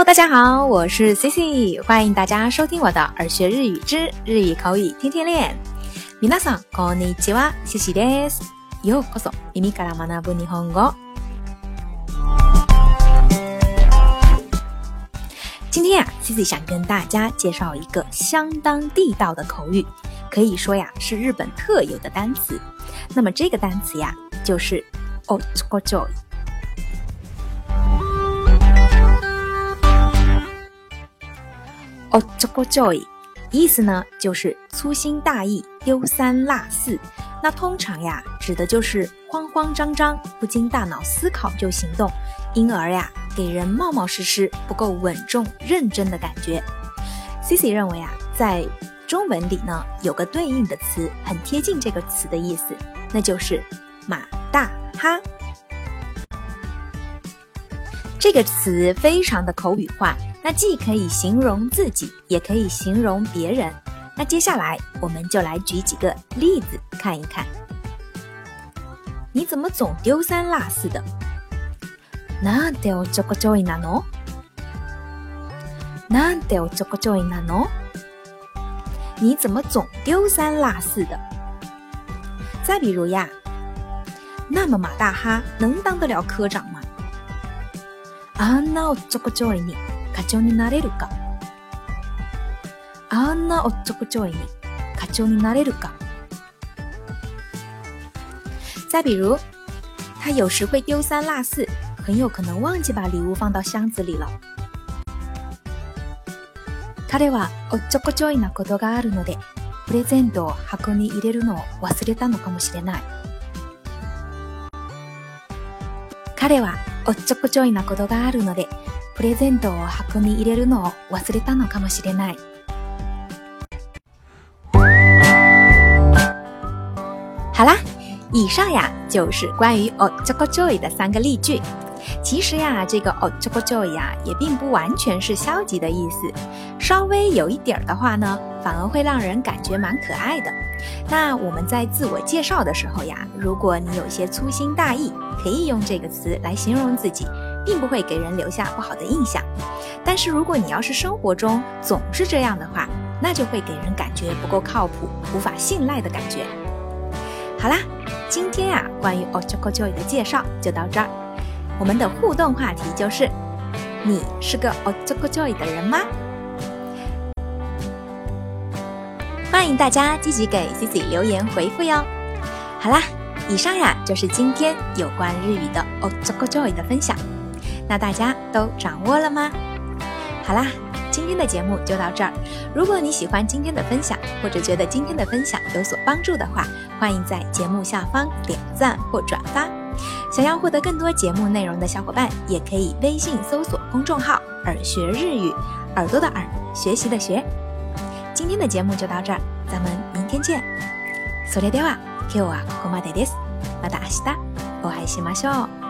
大家好，我是 Cici，欢迎大家收听我的耳学日语之日语口语天天练。皆さんこんにちは、Cici です。ようこそ耳から学ぶ日本語。今天呀，Cici 想跟大家介绍一个相当地道的口语，可以说呀是日本特有的单词。那么这个单词呀，就是 “otsukojoy”。 哦，这个 joy，意思呢就是粗心大意、丢三落四。那通常呀，指的就是慌慌张张、不经大脑思考就行动，因而呀，给人冒冒失失、不够稳重认真的感觉。Cici 认为啊，在中文里呢，有个对应的词很贴近这个词的意思，那就是马大哈。这个词非常的口语化。那既可以形容自己，也可以形容别人。那接下来我们就来举几个例子看一看。你怎么总丢三落四的？なんでおちょこちょいなの？なんでおちょこちょいなの？你怎么总丢三落四的？再比如呀，那么马大哈能当得了科长吗？あんなおちょこちょいに。 課長になれるか？あんなおっちょこちょいに課長になれるか？再比如，他有时会丢三落四，很有可能忘记把礼物放到箱子里了。彼はおっちょこちょいなことがあるので、プレゼントを箱に入れるのを忘れたのかもしれない。彼はおっちょこちょいなことがあるので、プレゼントを箱に入れるのを忘れたのかもしれない。好啦，以上呀就是关于 o j o k o joy 的三个例句。其实呀，这个 o j o k o joy 呀也并不完全是消极的意思，稍微有一点儿的话呢，反而会让人感觉蛮可爱的。那我们在自我介绍的时候呀，如果你有些粗心大意，可以用这个词来形容自己。 并不会给人留下不好的印象，但是如果你要是生活中总是这样的话，那就会给人感觉不够靠谱、无法信赖的感觉。好啦，今天呀，关于 Ojokojoy 的介绍就到这儿。我们的互动话题就是：你是个 Ojokojoy 的人吗？欢迎大家积极给 Cici 留言回复哟。好啦，以上呀就是今天有关日语的 Ojokojoy 的分享。那大家都掌握了吗？好啦，今天的节目就到这儿。如果你喜欢今天的分享，或者觉得今天的分享有所帮助的话，欢迎在节目下方点赞或转发。想要获得更多节目内容的小伙伴，也可以微信搜索公众号“耳学日语”，耳朵的耳，学习的学。今天的节目就到这儿，咱们明天见。それでは今日はここまでです。また明日お会いしましょう。